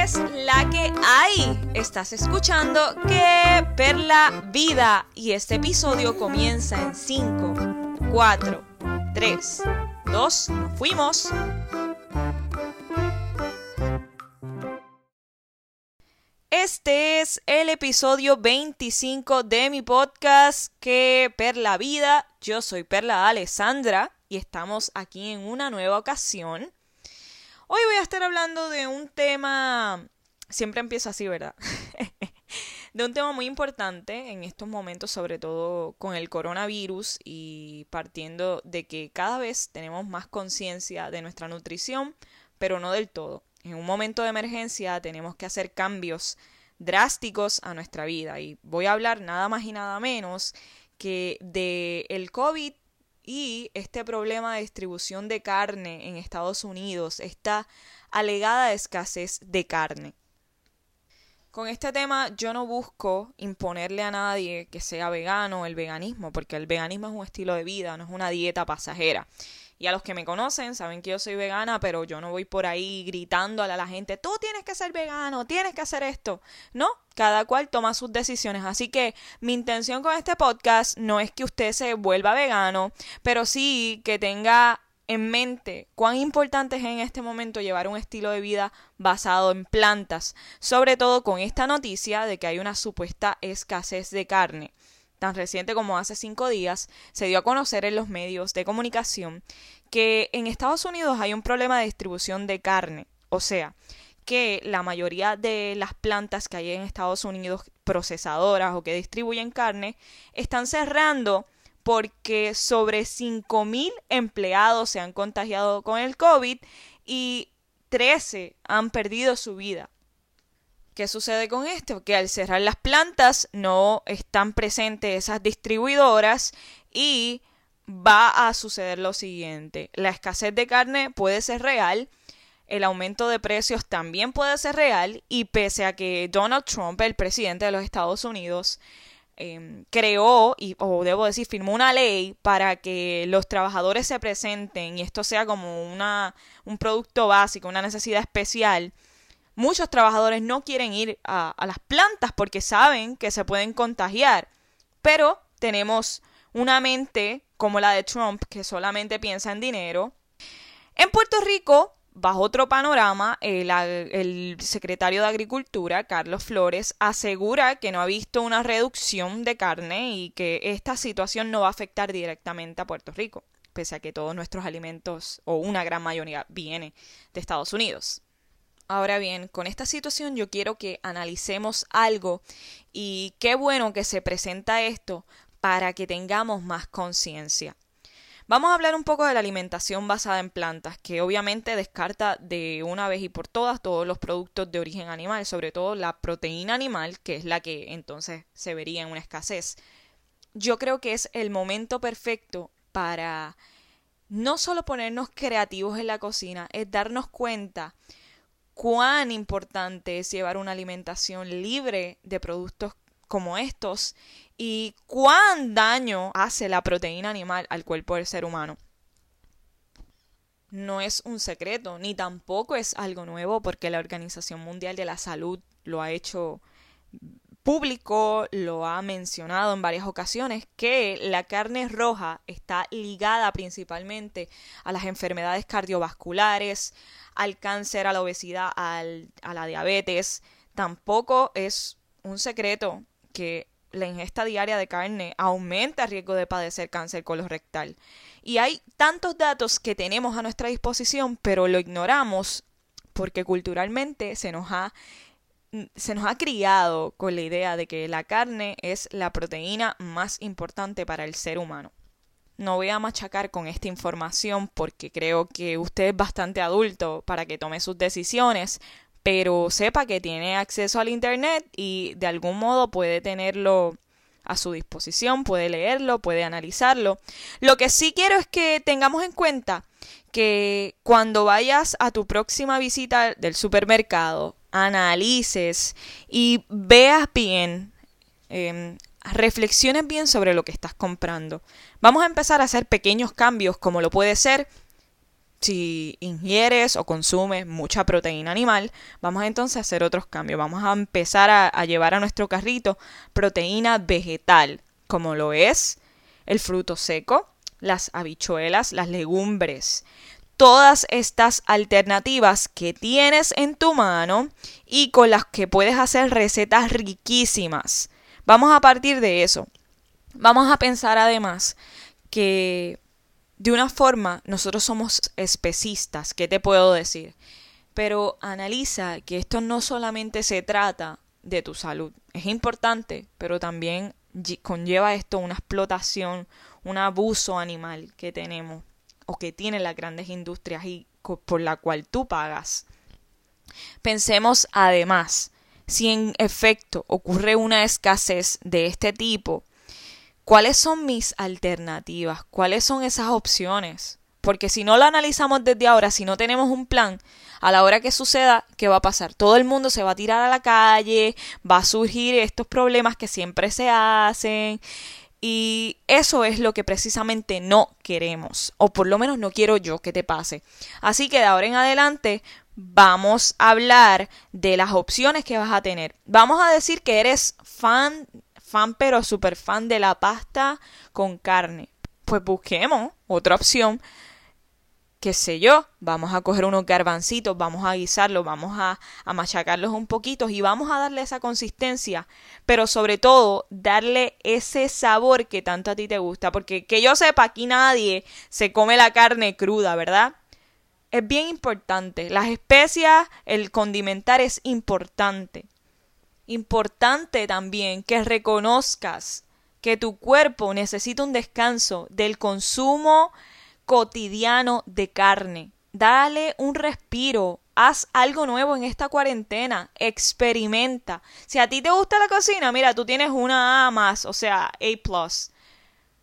es la que hay? Estás escuchando que Perla Vida y este episodio comienza en 5, 4, 3, 2, fuimos. Este es el episodio 25 de mi podcast que Perla Vida. Yo soy Perla Alessandra y estamos aquí en una nueva ocasión Hoy voy a estar hablando de un tema, siempre empiezo así, ¿verdad? de un tema muy importante en estos momentos, sobre todo con el coronavirus y partiendo de que cada vez tenemos más conciencia de nuestra nutrición, pero no del todo. En un momento de emergencia tenemos que hacer cambios drásticos a nuestra vida y voy a hablar nada más y nada menos que de el COVID y este problema de distribución de carne en Estados Unidos, esta alegada escasez de carne. Con este tema yo no busco imponerle a nadie que sea vegano el veganismo, porque el veganismo es un estilo de vida, no es una dieta pasajera. Y a los que me conocen saben que yo soy vegana, pero yo no voy por ahí gritando a la gente, tú tienes que ser vegano, tienes que hacer esto. No, cada cual toma sus decisiones. Así que mi intención con este podcast no es que usted se vuelva vegano, pero sí que tenga en mente cuán importante es en este momento llevar un estilo de vida basado en plantas, sobre todo con esta noticia de que hay una supuesta escasez de carne tan reciente como hace cinco días, se dio a conocer en los medios de comunicación que en Estados Unidos hay un problema de distribución de carne. O sea, que la mayoría de las plantas que hay en Estados Unidos procesadoras o que distribuyen carne están cerrando porque sobre 5.000 empleados se han contagiado con el COVID y 13 han perdido su vida. ¿Qué sucede con esto? Que al cerrar las plantas no están presentes esas distribuidoras y va a suceder lo siguiente. La escasez de carne puede ser real, el aumento de precios también puede ser real y pese a que Donald Trump, el presidente de los Estados Unidos, em, creó, y, o debo decir, firmó una ley para que los trabajadores se presenten y esto sea como una, un producto básico, una necesidad especial, Muchos trabajadores no quieren ir a, las plantas porque saben que se pueden contagiar. Pero tenemos una mente como la de Trump que solamente piensa en dinero. En Puerto Rico, bajo otro panorama, el, secretario de Agricultura, Carlos Flores, asegura que no ha visto una reducción de carne y que esta situación no va a afectar directamente a Puerto Rico, pese a que todos nuestros alimentos, o una gran mayoría, viene de Estados Unidos. Ahora bien, con esta situación yo quiero que analicemos algo y qué bueno que se presenta esto para que tengamos más conciencia. Vamos a hablar un poco de la alimentación basada en plantas, que obviamente descarta de una vez y por todas todos los productos de origen animal, sobre todo la proteína animal, que es la que entonces se vería en una escasez. Yo creo que es el momento perfecto para no solo ponernos creativos en la cocina, es darnos cuenta cuán importante es llevar una alimentación libre de productos como estos y cuán daño hace la proteína animal al cuerpo del ser humano. No es un secreto, ni tampoco es algo nuevo porque la Organización Mundial de la Salud lo ha hecho público, lo ha mencionado en varias ocasiones, que la carne roja está ligada principalmente a las enfermedades cardiovasculares, al cáncer, a la obesidad, al, a la diabetes. Tampoco es un secreto que la ingesta diaria de carne aumenta el riesgo de padecer cáncer colorectal. Y hay tantos datos que tenemos a nuestra disposición, pero lo ignoramos porque culturalmente se nos ha se nos ha criado con la idea de que la carne es la proteína más importante para el ser humano. No voy a machacar con esta información porque creo que usted es bastante adulto para que tome sus decisiones, pero sepa que tiene acceso al Internet y de algún modo puede tenerlo a su disposición, puede leerlo, puede analizarlo. Lo que sí quiero es que tengamos en cuenta que cuando vayas a tu próxima visita del supermercado, analices y veas bien eh, reflexiones bien sobre lo que estás comprando. Vamos a empezar a hacer pequeños cambios como lo puede ser si ingieres o consumes mucha proteína animal, vamos entonces a hacer otros cambios. Vamos a empezar a, a, llevar a nuestro carrito proteína vegetal, como lo es el fruto seco, las habichuelas, las legumbres. Todas estas alternativas que tienes en tu mano y con las que puedes hacer recetas riquísimas. Vamos a partir de eso. Vamos a pensar además que de una forma, nosotros somos especistas, ¿qué te puedo decir? Pero analiza que esto no solamente se trata de tu salud, es importante, pero también conlleva esto una explotación, un abuso animal que tenemos o que tienen las grandes industrias y por la cual tú pagas. Pensemos además, si en efecto ocurre una escasez de este tipo, ¿Cuáles son mis alternativas? ¿Cuáles son esas opciones? Porque si no lo analizamos desde ahora, si no tenemos un plan, a la hora que suceda, ¿qué va a pasar? Todo el mundo se va a tirar a la calle, va a surgir estos problemas que siempre se hacen. Y eso es lo que precisamente no queremos, o por lo menos no quiero yo que te pase. Así que de ahora en adelante vamos a hablar de las opciones que vas a tener. Vamos a decir que eres fan fan pero super fan de la pasta con carne. Pues busquemos otra opción. Qué sé yo, vamos a coger unos garbancitos, vamos a guisarlos, vamos a, a machacarlos un poquito y vamos a darle esa consistencia, pero sobre todo darle ese sabor que tanto a ti te gusta, porque que yo sepa, aquí nadie se come la carne cruda, ¿verdad? Es bien importante. Las especias, el condimentar es importante importante también que reconozcas que tu cuerpo necesita un descanso del consumo cotidiano de carne. Dale un respiro, haz algo nuevo en esta cuarentena, experimenta. Si a ti te gusta la cocina, mira, tú tienes una A más, o sea, A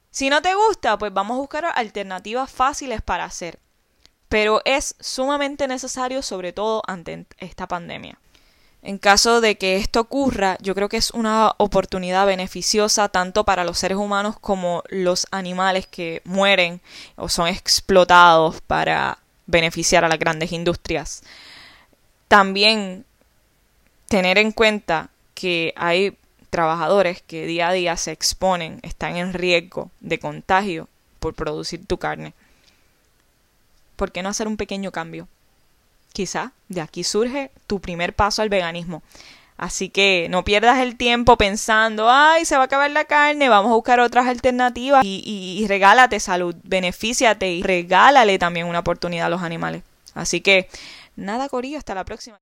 Si no te gusta, pues vamos a buscar alternativas fáciles para hacer. Pero es sumamente necesario, sobre todo ante esta pandemia. En caso de que esto ocurra, yo creo que es una oportunidad beneficiosa tanto para los seres humanos como los animales que mueren o son explotados para beneficiar a las grandes industrias. También tener en cuenta que hay trabajadores que día a día se exponen, están en riesgo de contagio por producir tu carne. ¿Por qué no hacer un pequeño cambio? Quizá de aquí surge tu primer paso al veganismo. Así que no pierdas el tiempo pensando, ay, se va a acabar la carne, vamos a buscar otras alternativas y, y, y regálate salud, benefíciate y regálale también una oportunidad a los animales. Así que nada, Corillo, hasta la próxima.